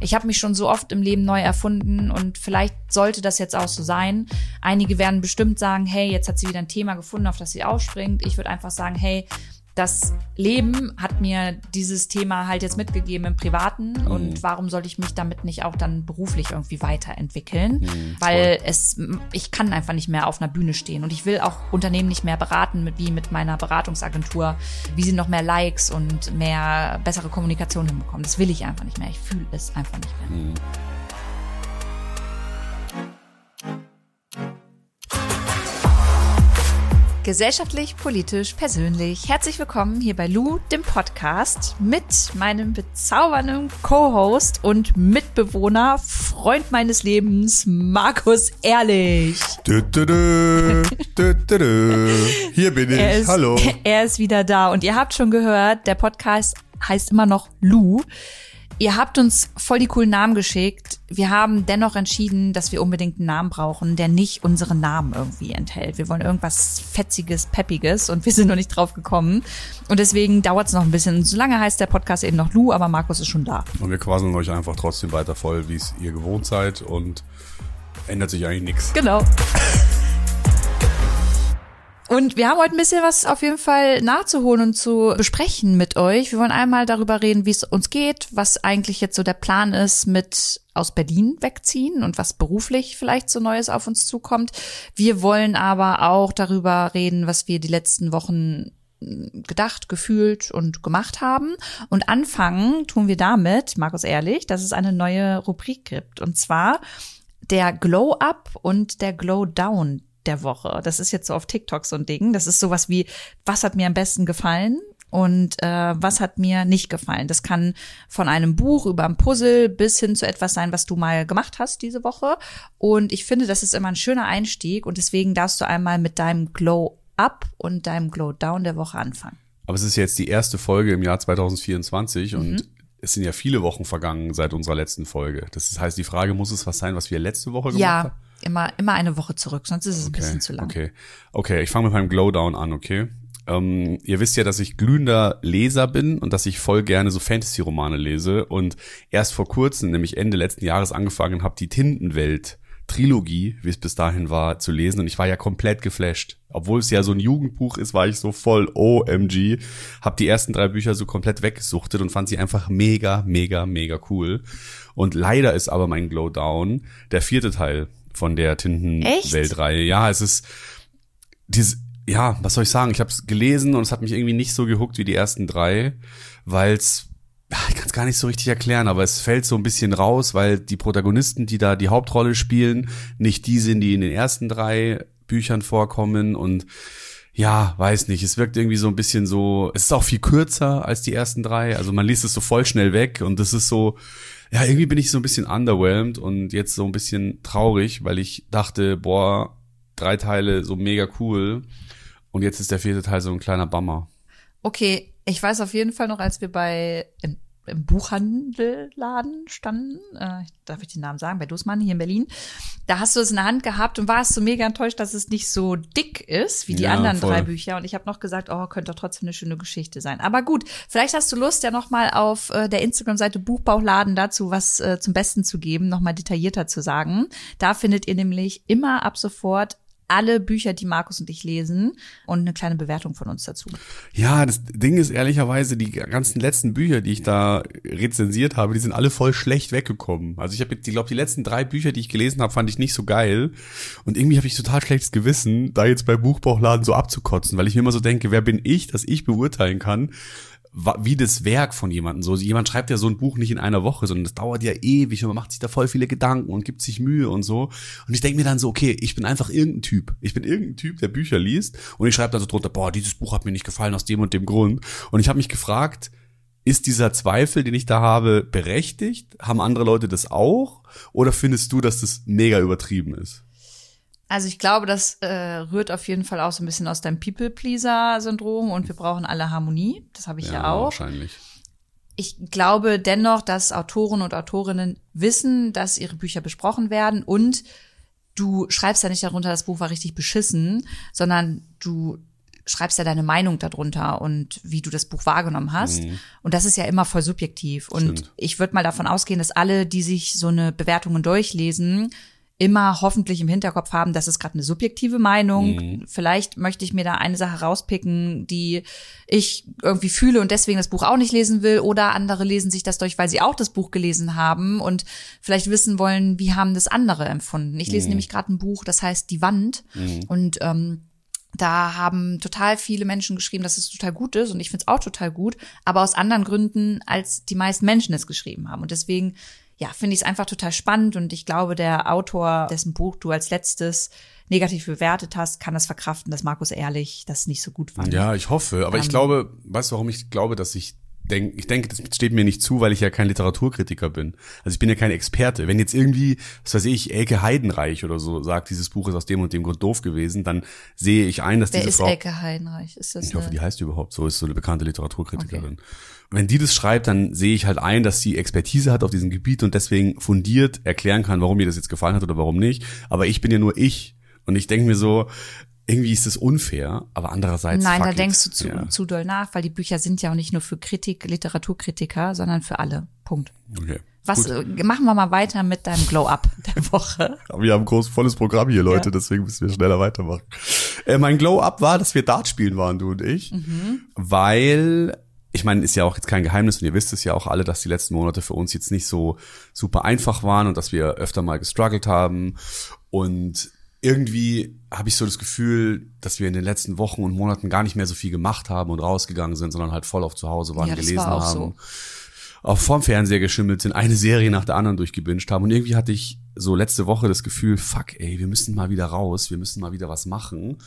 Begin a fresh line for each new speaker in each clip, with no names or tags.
Ich habe mich schon so oft im Leben neu erfunden und vielleicht sollte das jetzt auch so sein. Einige werden bestimmt sagen, hey, jetzt hat sie wieder ein Thema gefunden, auf das sie ausspringt. Ich würde einfach sagen, hey, das Leben hat mir dieses Thema halt jetzt mitgegeben im Privaten mhm. und warum sollte ich mich damit nicht auch dann beruflich irgendwie weiterentwickeln? Mhm, Weil es, ich kann einfach nicht mehr auf einer Bühne stehen und ich will auch Unternehmen nicht mehr beraten, mit, wie mit meiner Beratungsagentur, wie sie noch mehr Likes und mehr bessere Kommunikation hinbekommen. Das will ich einfach nicht mehr. Ich fühle es einfach nicht mehr. Mhm. Gesellschaftlich, politisch, persönlich. Herzlich willkommen hier bei Lou, dem Podcast, mit meinem bezaubernden Co-Host und Mitbewohner, Freund meines Lebens, Markus Ehrlich.
Dö, dö, dö. Hier bin ich.
Ist,
Hallo.
Er ist wieder da und ihr habt schon gehört, der Podcast heißt immer noch Lou. Ihr habt uns voll die coolen Namen geschickt. Wir haben dennoch entschieden, dass wir unbedingt einen Namen brauchen, der nicht unseren Namen irgendwie enthält. Wir wollen irgendwas Fetziges, Peppiges und wir sind noch nicht drauf gekommen. Und deswegen dauert es noch ein bisschen. Solange heißt der Podcast eben noch Lou, aber Markus ist schon da.
Und wir quasseln euch einfach trotzdem weiter voll, wie es ihr gewohnt seid und ändert sich eigentlich nichts.
Genau. Und wir haben heute ein bisschen was auf jeden Fall nachzuholen und zu besprechen mit euch. Wir wollen einmal darüber reden, wie es uns geht, was eigentlich jetzt so der Plan ist mit aus Berlin wegziehen und was beruflich vielleicht so Neues auf uns zukommt. Wir wollen aber auch darüber reden, was wir die letzten Wochen gedacht, gefühlt und gemacht haben. Und anfangen tun wir damit, Markus Ehrlich, dass es eine neue Rubrik gibt. Und zwar der Glow Up und der Glow Down der Woche. Das ist jetzt so auf TikTok so ein Ding. Das ist sowas wie, was hat mir am besten gefallen? und äh, was hat mir nicht gefallen. Das kann von einem Buch über ein Puzzle bis hin zu etwas sein, was du mal gemacht hast diese Woche. Und ich finde, das ist immer ein schöner Einstieg und deswegen darfst du einmal mit deinem Glow Up und deinem Glow Down der Woche anfangen.
Aber es ist jetzt die erste Folge im Jahr 2024 mhm. und es sind ja viele Wochen vergangen seit unserer letzten Folge. Das heißt, die Frage muss es was sein, was wir letzte Woche gemacht
ja.
haben?
Immer, immer eine Woche zurück, sonst ist es okay, ein bisschen zu lang.
Okay, okay, ich fange mit meinem Glowdown an, okay? Ähm, ihr wisst ja, dass ich glühender Leser bin und dass ich voll gerne so Fantasy-Romane lese und erst vor kurzem, nämlich Ende letzten Jahres angefangen habe, die Tintenwelt Trilogie, wie es bis dahin war, zu lesen und ich war ja komplett geflasht. Obwohl es ja so ein Jugendbuch ist, war ich so voll OMG, hab die ersten drei Bücher so komplett weggesuchtet und fand sie einfach mega, mega, mega cool. Und leider ist aber mein Glowdown der vierte Teil von der Tintenweltreihe. Ja, es ist dieses, ja, was soll ich sagen? Ich habe es gelesen und es hat mich irgendwie nicht so gehuckt wie die ersten drei, weil es ich kann es gar nicht so richtig erklären, aber es fällt so ein bisschen raus, weil die Protagonisten, die da die Hauptrolle spielen, nicht die sind, die in den ersten drei Büchern vorkommen und ja, weiß nicht, es wirkt irgendwie so ein bisschen so, es ist auch viel kürzer als die ersten drei, also man liest es so voll schnell weg und das ist so, ja, irgendwie bin ich so ein bisschen underwhelmed und jetzt so ein bisschen traurig, weil ich dachte, boah, drei Teile so mega cool. Und jetzt ist der vierte Teil so ein kleiner Bummer.
Okay, ich weiß auf jeden Fall noch, als wir bei im Buchhandelladen standen, äh, darf ich den Namen sagen, bei Dussmann hier in Berlin. Da hast du es in der Hand gehabt und warst so mega enttäuscht, dass es nicht so dick ist wie die ja, anderen voll. drei Bücher. Und ich habe noch gesagt, oh, könnte doch trotzdem eine schöne Geschichte sein. Aber gut, vielleicht hast du Lust, ja noch mal auf äh, der Instagram-Seite Buchbauchladen dazu was äh, zum Besten zu geben, noch mal detaillierter zu sagen. Da findet ihr nämlich immer ab sofort alle Bücher, die Markus und ich lesen und eine kleine Bewertung von uns dazu.
Ja, das Ding ist ehrlicherweise, die ganzen letzten Bücher, die ich da rezensiert habe, die sind alle voll schlecht weggekommen. Also ich habe jetzt, ich glaube, die letzten drei Bücher, die ich gelesen habe, fand ich nicht so geil. Und irgendwie habe ich total schlechtes Gewissen, da jetzt bei Buchbauchladen so abzukotzen, weil ich mir immer so denke, wer bin ich, dass ich beurteilen kann, wie das Werk von jemandem. So, jemand schreibt ja so ein Buch nicht in einer Woche, sondern das dauert ja ewig und man macht sich da voll viele Gedanken und gibt sich Mühe und so. Und ich denke mir dann so, okay, ich bin einfach irgendein Typ. Ich bin irgendein Typ, der Bücher liest und ich schreibe dann so drunter, boah, dieses Buch hat mir nicht gefallen aus dem und dem Grund. Und ich habe mich gefragt, ist dieser Zweifel, den ich da habe, berechtigt? Haben andere Leute das auch? Oder findest du, dass das mega übertrieben ist?
Also ich glaube, das äh, rührt auf jeden Fall auch so ein bisschen aus deinem People-Pleaser-Syndrom und wir brauchen alle Harmonie. Das habe ich ja, ja auch.
Wahrscheinlich.
Ich glaube dennoch, dass Autoren und Autorinnen wissen, dass ihre Bücher besprochen werden und du schreibst ja nicht darunter, das Buch war richtig beschissen, sondern du schreibst ja deine Meinung darunter und wie du das Buch wahrgenommen hast. Mhm. Und das ist ja immer voll subjektiv. Und Stimmt. ich würde mal davon ausgehen, dass alle, die sich so eine Bewertungen durchlesen, immer hoffentlich im Hinterkopf haben, das ist gerade eine subjektive Meinung. Mhm. Vielleicht möchte ich mir da eine Sache rauspicken, die ich irgendwie fühle und deswegen das Buch auch nicht lesen will. Oder andere lesen sich das durch, weil sie auch das Buch gelesen haben und vielleicht wissen wollen, wie haben das andere empfunden. Ich lese mhm. nämlich gerade ein Buch, das heißt Die Wand. Mhm. Und ähm, da haben total viele Menschen geschrieben, dass es total gut ist und ich finde es auch total gut, aber aus anderen Gründen, als die meisten Menschen es geschrieben haben. Und deswegen ja, finde ich es einfach total spannend und ich glaube, der Autor, dessen Buch du als letztes negativ bewertet hast, kann das verkraften, dass Markus Ehrlich das nicht so gut fand.
Ja, ich hoffe, aber ähm, ich glaube, weißt du, warum ich glaube, dass ich denke, ich denke, das steht mir nicht zu, weil ich ja kein Literaturkritiker bin. Also ich bin ja kein Experte. Wenn jetzt irgendwie, was weiß ich, Elke Heidenreich oder so sagt, dieses Buch ist aus dem und dem Grund doof gewesen, dann sehe ich ein, dass
Wer
diese
ist
Frau.
Elke Heidenreich? Ist das
ich hoffe, die heißt überhaupt so, ist so eine bekannte Literaturkritikerin. Okay wenn die das schreibt, dann sehe ich halt ein, dass sie Expertise hat auf diesem Gebiet und deswegen fundiert erklären kann, warum mir das jetzt gefallen hat oder warum nicht. Aber ich bin ja nur ich. Und ich denke mir so, irgendwie ist es unfair, aber andererseits.
Nein, da denkst du zu, ja. zu doll nach, weil die Bücher sind ja auch nicht nur für Kritik, Literaturkritiker, sondern für alle. Punkt. Okay. Was Gut. machen wir mal weiter mit deinem Glow-Up der Woche?
wir haben ein groß volles Programm hier, Leute, ja. deswegen müssen wir schneller weitermachen. Äh, mein Glow-Up war, dass wir Dart spielen waren, du und ich, mhm. weil ich meine, ist ja auch jetzt kein Geheimnis und ihr wisst es ja auch alle, dass die letzten Monate für uns jetzt nicht so super einfach waren und dass wir öfter mal gestruggelt haben. Und irgendwie habe ich so das Gefühl, dass wir in den letzten Wochen und Monaten gar nicht mehr so viel gemacht haben und rausgegangen sind, sondern halt voll auf zu Hause waren, ja, gelesen war haben. So auch vorm Fernseher geschimmelt sind, eine Serie nach der anderen durchgebinged haben. Und irgendwie hatte ich so letzte Woche das Gefühl, fuck, ey, wir müssen mal wieder raus, wir müssen mal wieder was machen.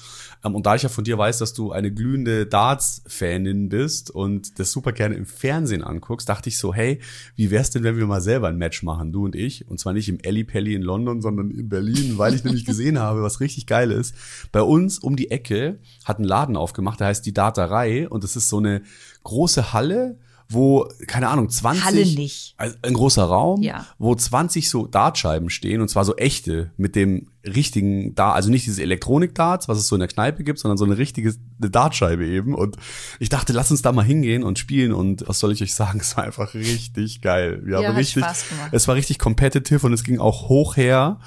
Ähm, und da ich ja von dir weiß, dass du eine glühende Darts-Fanin bist und das super gerne im Fernsehen anguckst, dachte ich so, hey, wie wär's denn, wenn wir mal selber ein Match machen, du und ich? Und zwar nicht im Ellie Pelli in London, sondern in Berlin, weil ich nämlich gesehen habe, was richtig geil ist. Bei uns um die Ecke hat ein Laden aufgemacht, der heißt die Daterei und das ist so eine große Halle, wo, keine Ahnung, 20.
Halle nicht.
Also ein großer Raum, ja. wo 20 so Dartscheiben stehen und zwar so echte mit dem richtigen Dart, also nicht dieses Elektronik-Darts, was es so in der Kneipe gibt, sondern so eine richtige eine Dartscheibe eben. Und ich dachte, lass uns da mal hingehen und spielen. Und was soll ich euch sagen? Es war einfach richtig geil. Wir ja, haben richtig, es war richtig competitive und es ging auch hoch her.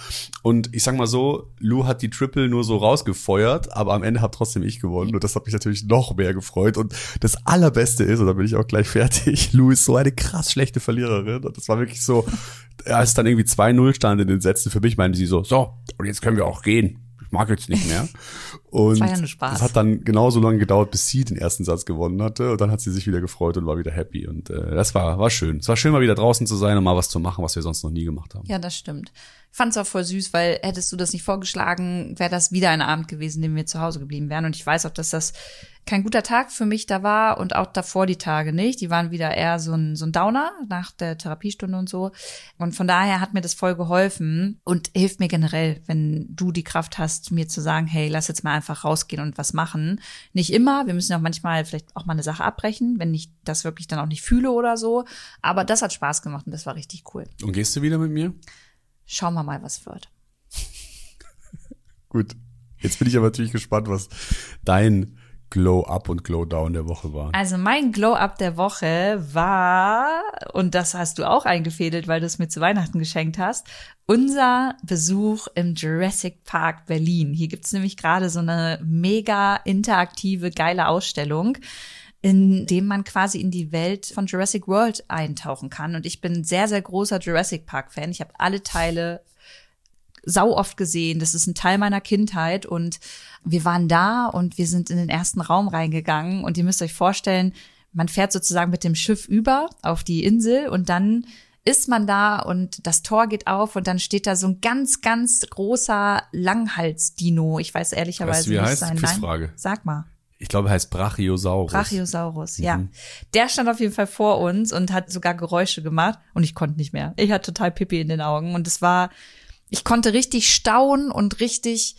Und ich sag mal so, Lou hat die Triple nur so rausgefeuert, aber am Ende hat trotzdem ich gewonnen. Und das hat mich natürlich noch mehr gefreut. Und das Allerbeste ist, und da bin ich auch gleich fertig, Lou ist so eine krass schlechte Verliererin. Und das war wirklich so, als dann irgendwie 2-0 stand in den Sätzen, für mich meinte sie so, so, und jetzt können wir auch gehen. Ich mag jetzt nicht mehr. Und das, ja das hat dann genauso lange gedauert, bis sie den ersten Satz gewonnen hatte. Und dann hat sie sich wieder gefreut und war wieder happy. Und äh, das war, war schön. Es war schön, mal wieder draußen zu sein und mal was zu machen, was wir sonst noch nie gemacht haben.
Ja, das stimmt. Fand's auch voll süß, weil hättest du das nicht vorgeschlagen, wäre das wieder ein Abend gewesen, den wir zu Hause geblieben wären. Und ich weiß auch, dass das kein guter Tag für mich da war und auch davor die Tage nicht. Die waren wieder eher so ein, so ein Downer nach der Therapiestunde und so. Und von daher hat mir das voll geholfen und hilft mir generell, wenn du die Kraft hast, mir zu sagen, hey, lass jetzt mal einfach rausgehen und was machen. Nicht immer. Wir müssen auch manchmal vielleicht auch mal eine Sache abbrechen, wenn ich das wirklich dann auch nicht fühle oder so. Aber das hat Spaß gemacht und das war richtig cool.
Und gehst du wieder mit mir?
Schauen wir mal, was wird.
Gut. Jetzt bin ich aber natürlich gespannt, was dein Glow-Up und Glow-Down der Woche war?
Also mein Glow-Up der Woche war, und das hast du auch eingefädelt, weil du es mir zu Weihnachten geschenkt hast, unser Besuch im Jurassic Park Berlin. Hier gibt's nämlich gerade so eine mega interaktive, geile Ausstellung in dem man quasi in die Welt von Jurassic World eintauchen kann. Und ich bin sehr, sehr großer Jurassic Park-Fan. Ich habe alle Teile sau oft gesehen. Das ist ein Teil meiner Kindheit und wir waren da und wir sind in den ersten Raum reingegangen und ihr müsst euch vorstellen, man fährt sozusagen mit dem Schiff über auf die Insel und dann ist man da und das Tor geht auf und dann steht da so ein ganz, ganz großer Langhalsdino. Ich weiß ehrlicherweise weißt du, wie nicht heißt? sein Nein. Sag mal.
Ich glaube, er heißt Brachiosaurus.
Brachiosaurus, mhm. ja. Der stand auf jeden Fall vor uns und hat sogar Geräusche gemacht und ich konnte nicht mehr. Ich hatte total Pipi in den Augen und es war ich konnte richtig staunen und richtig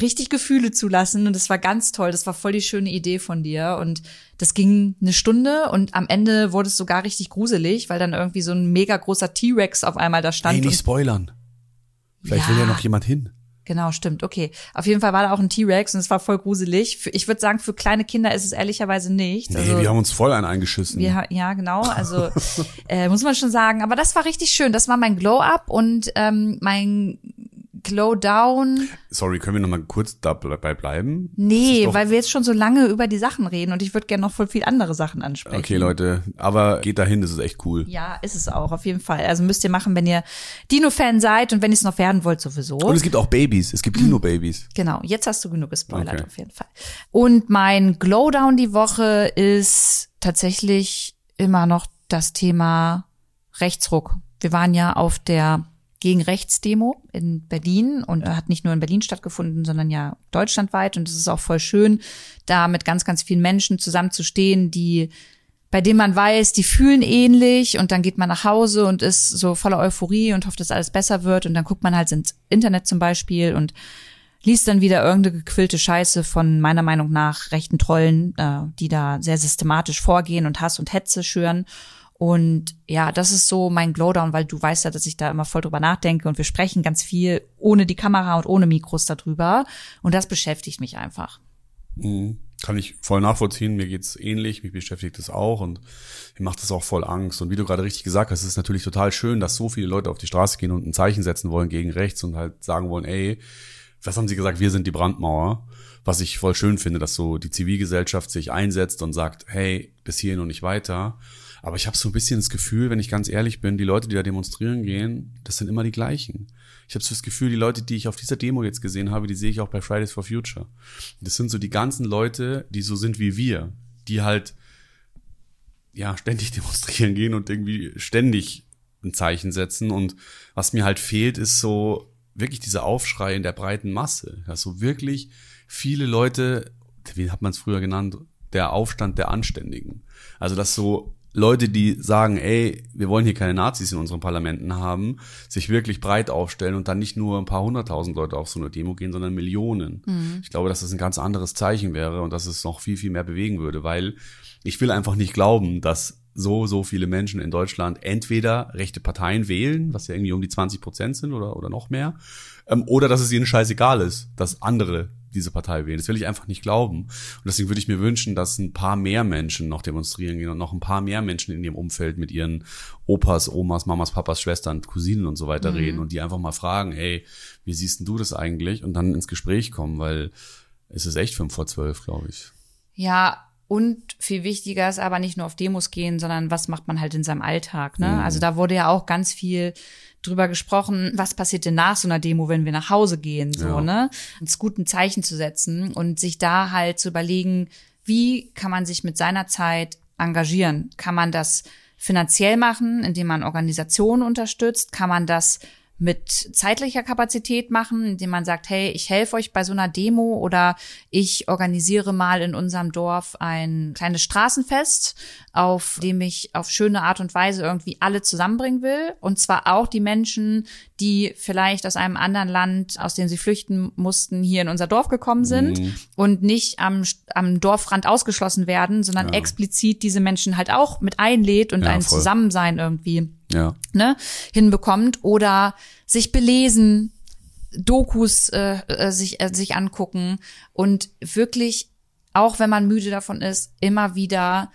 richtig Gefühle zulassen und das war ganz toll. Das war voll die schöne Idee von dir und das ging eine Stunde und am Ende wurde es sogar richtig gruselig, weil dann irgendwie so ein mega großer T-Rex auf einmal da stand.
Hey, nicht spoilern. Vielleicht ja, will ja noch jemand hin.
Genau, stimmt. Okay. Auf jeden Fall war da auch ein T-Rex und es war voll gruselig. Ich würde sagen, für kleine Kinder ist es ehrlicherweise nicht.
Nee,
Also,
wir haben uns voll einen eingeschissen.
wir, ja, genau. Also äh, muss man schon sagen. Aber das war richtig schön. Das war mein Glow-Up und ähm, mein Glow-Down.
Sorry, können wir noch mal kurz dabei bleiben?
Nee, weil wir jetzt schon so lange über die Sachen reden und ich würde gerne noch voll viel andere Sachen ansprechen.
Okay, Leute, aber geht dahin, das ist echt cool.
Ja, ist es auch, auf jeden Fall. Also müsst ihr machen, wenn ihr Dino-Fan seid und wenn ihr es noch werden wollt, sowieso.
Und es gibt auch Babys, es gibt Dino-Babys.
Genau, jetzt hast du genug gespoilert
Okay.
auf jeden Fall. Und mein Glowdown die Woche ist tatsächlich immer noch das Thema Rechtsruck. Wir waren ja auf der gegen Rechts-Demo in Berlin und hat nicht nur in Berlin stattgefunden, sondern ja deutschlandweit. Und es ist auch voll schön, da mit ganz, ganz vielen Menschen zusammenzustehen, die bei denen man weiß, die fühlen ähnlich und dann geht man nach Hause und ist so voller Euphorie und hofft, dass alles besser wird und dann guckt man halt ins Internet zum Beispiel und liest dann wieder irgendeine gequillte Scheiße von meiner Meinung nach rechten Trollen, äh, die da sehr systematisch vorgehen und Hass und Hetze schüren. Und ja, das ist so mein Glowdown, weil du weißt ja, dass ich da immer voll drüber nachdenke und wir sprechen ganz viel ohne die Kamera und ohne Mikros darüber. Und das beschäftigt mich einfach.
Mhm. Kann ich voll nachvollziehen. Mir geht's ähnlich. Mich beschäftigt das auch und mir macht das auch voll Angst. Und wie du gerade richtig gesagt hast, ist es natürlich total schön, dass so viele Leute auf die Straße gehen und ein Zeichen setzen wollen gegen rechts und halt sagen wollen, ey, was haben sie gesagt? Wir sind die Brandmauer. Was ich voll schön finde, dass so die Zivilgesellschaft sich einsetzt und sagt, hey, bis hierhin und nicht weiter. Aber ich habe so ein bisschen das Gefühl, wenn ich ganz ehrlich bin, die Leute, die da demonstrieren gehen, das sind immer die gleichen. Ich habe so das Gefühl, die Leute, die ich auf dieser Demo jetzt gesehen habe, die sehe ich auch bei Fridays for Future. Das sind so die ganzen Leute, die so sind wie wir, die halt ja ständig demonstrieren gehen und irgendwie ständig ein Zeichen setzen. Und was mir halt fehlt, ist so wirklich dieser Aufschrei in der breiten Masse. Dass so wirklich viele Leute, wie hat man es früher genannt, der Aufstand der Anständigen. Also dass so Leute, die sagen, ey, wir wollen hier keine Nazis in unseren Parlamenten haben, sich wirklich breit aufstellen und dann nicht nur ein paar hunderttausend Leute auf so eine Demo gehen, sondern Millionen. Ich glaube, dass das ein ganz anderes Zeichen wäre und dass es noch viel, viel mehr bewegen würde, weil ich will einfach nicht glauben, dass so, so viele Menschen in Deutschland entweder rechte Parteien wählen, was ja irgendwie um die 20 Prozent sind oder, oder noch mehr, ähm, oder dass es ihnen scheißegal ist, dass andere diese Partei wählen. Das will ich einfach nicht glauben. Und deswegen würde ich mir wünschen, dass ein paar mehr Menschen noch demonstrieren gehen und noch ein paar mehr Menschen in ihrem Umfeld mit ihren Opas, Omas, Mamas, Papas, Schwestern, Cousinen und so weiter reden und die einfach mal fragen, hey, wie siehst denn du das eigentlich? Und dann ins Gespräch kommen, weil es ist echt fünf vor zwölf, glaube ich.
Ja, und viel wichtiger ist aber nicht nur auf Demos gehen, sondern was macht man halt in seinem Alltag. Ne? Also da wurde ja auch ganz viel drüber gesprochen, was passiert denn nach so einer Demo, wenn wir nach Hause gehen, so,
Ja.
ne? Uns guten Zeichen zu setzen und sich da halt zu überlegen, wie kann man sich mit seiner Zeit engagieren? Kann man das finanziell machen, indem man Organisationen unterstützt? Kann man das mit zeitlicher Kapazität machen, indem man sagt, hey, ich helfe euch bei so einer Demo oder ich organisiere mal in unserem Dorf ein kleines Straßenfest, auf dem ich auf schöne Art und Weise irgendwie alle zusammenbringen will. Und zwar auch die Menschen, die vielleicht aus einem anderen Land, aus dem sie flüchten mussten, hier in unser Dorf gekommen sind und nicht am, am Dorfrand ausgeschlossen werden, sondern explizit diese Menschen halt auch mit einlädt und
Ja,
ein
voll.
Zusammensein irgendwie
Ja.
ne, hinbekommt oder sich belesen, Dokus äh, äh, sich, äh, sich angucken und wirklich, auch wenn man müde davon ist, immer wieder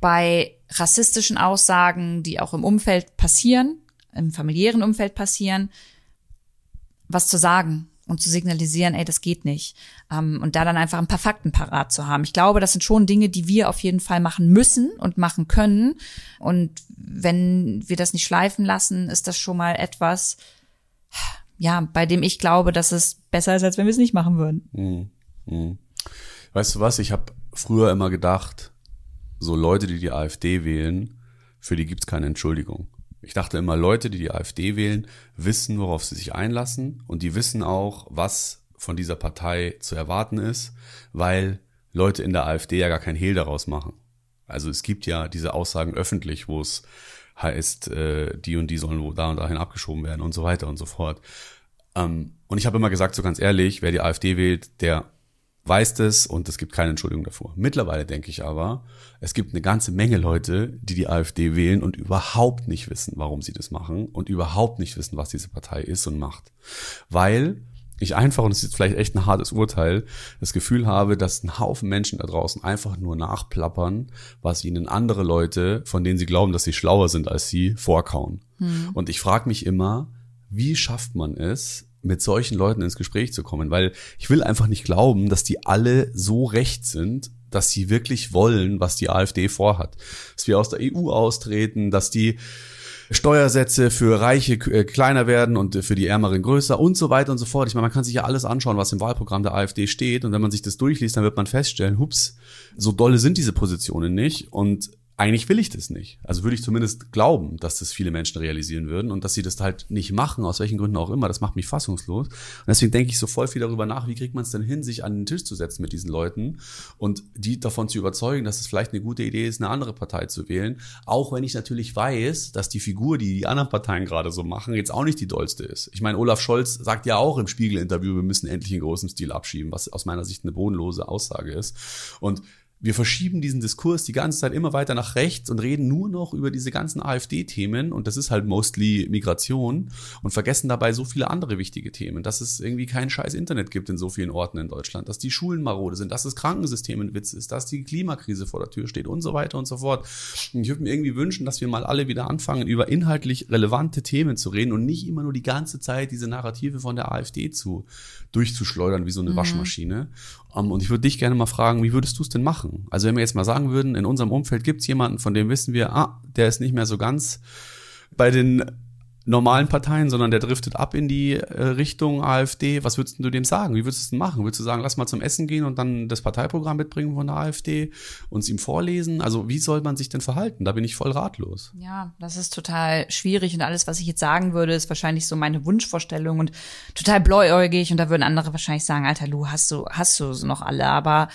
bei rassistischen Aussagen, die auch im Umfeld passieren, im familiären Umfeld passieren, was zu sagen und zu signalisieren, ey, das geht nicht. Ähm, und da dann einfach ein paar Fakten parat zu haben. Ich glaube, das sind schon Dinge, die wir auf jeden Fall machen müssen und machen können. Und wenn wir das nicht schleifen lassen, ist das schon mal etwas, ja, bei dem ich glaube, dass es besser ist, als wenn wir es nicht machen würden.
Weißt du was? Ich habe früher immer gedacht, so Leute, die die AfD wählen, für die gibt's keine Entschuldigung. Ich dachte immer, Leute, die die AfD wählen, wissen, worauf sie sich einlassen und die wissen auch, was von dieser Partei zu erwarten ist, weil Leute in der AfD ja gar kein Hehl daraus machen. Also es gibt ja diese Aussagen öffentlich, wo es heißt, äh, die und die sollen da und dahin abgeschoben werden und so weiter und so fort. Ähm, und ich habe immer gesagt, so ganz ehrlich, wer die AfD wählt, der weiß das und es gibt keine Entschuldigung davor. Mittlerweile denke ich aber, es gibt eine ganze Menge Leute, die die AfD wählen und überhaupt nicht wissen, warum sie das machen und überhaupt nicht wissen, was diese Partei ist und macht. Weil ich einfach, und es ist vielleicht echt ein hartes Urteil, das Gefühl habe, dass ein Haufen Menschen da draußen einfach nur nachplappern, was ihnen andere Leute, von denen sie glauben, dass sie schlauer sind als sie, vorkauen. Hm. Und ich frage mich immer, wie schafft man es, mit solchen Leuten ins Gespräch zu kommen? Weil ich will einfach nicht glauben, dass die alle so recht sind, dass sie wirklich wollen, was die AfD vorhat. Dass wir aus der EU austreten, dass die Steuersätze für Reiche äh, kleiner werden und für die Ärmeren größer und so weiter und so fort. Ich meine, man kann sich ja alles anschauen, was im Wahlprogramm der AfD steht. Und wenn man sich das durchliest, dann wird man feststellen, hups, so dolle sind diese Positionen nicht. Und eigentlich will ich das nicht. Also würde ich zumindest glauben, dass das viele Menschen realisieren würden und dass sie das halt nicht machen, aus welchen Gründen auch immer. Das macht mich fassungslos. Und deswegen denke ich so voll viel darüber nach, wie kriegt man es denn hin, sich an den Tisch zu setzen mit diesen Leuten und die davon zu überzeugen, dass es vielleicht eine gute Idee ist, eine andere Partei zu wählen. Auch wenn ich natürlich weiß, dass die Figur, die die anderen Parteien gerade so machen, jetzt auch nicht die dollste ist. Ich meine, Olaf Scholz sagt ja auch im Spiegel-Interview, wir müssen endlich in großem Stil abschieben, was aus meiner Sicht eine bodenlose Aussage ist. Und wir verschieben diesen Diskurs die ganze Zeit immer weiter nach rechts und reden nur noch über diese ganzen AfD-Themen und das ist halt mostly Migration und vergessen dabei so viele andere wichtige Themen, dass es irgendwie kein scheiß Internet gibt in so vielen Orten in Deutschland, dass die Schulen marode sind, dass das Krankensystem ein Witz ist, dass die Klimakrise vor der Tür steht und so weiter und so fort. Und ich würde mir irgendwie wünschen, dass wir mal alle wieder anfangen, über inhaltlich relevante Themen zu reden und nicht immer nur die ganze Zeit diese Narrative von der AfD zu durchzuschleudern wie so eine mhm. Waschmaschine. Um, und ich würde dich gerne mal fragen, wie würdest du es denn machen? Also wenn wir jetzt mal sagen würden, in unserem Umfeld gibt es jemanden, von dem wissen wir, ah, der ist nicht mehr so ganz bei den normalen Parteien, sondern der driftet ab in die äh, Richtung AfD. Was würdest du dem sagen? Wie würdest du es machen? Würdest du sagen, lass mal zum Essen gehen und dann das Parteiprogramm mitbringen von der AfD, uns ihm vorlesen? Also wie soll man sich denn verhalten? Da bin ich voll ratlos.
Ja, das ist total schwierig und alles, was ich jetzt sagen würde, ist wahrscheinlich so meine Wunschvorstellung und total bläuäugig und da würden andere wahrscheinlich sagen, Alter Lu, hast du, hast du noch alle, aber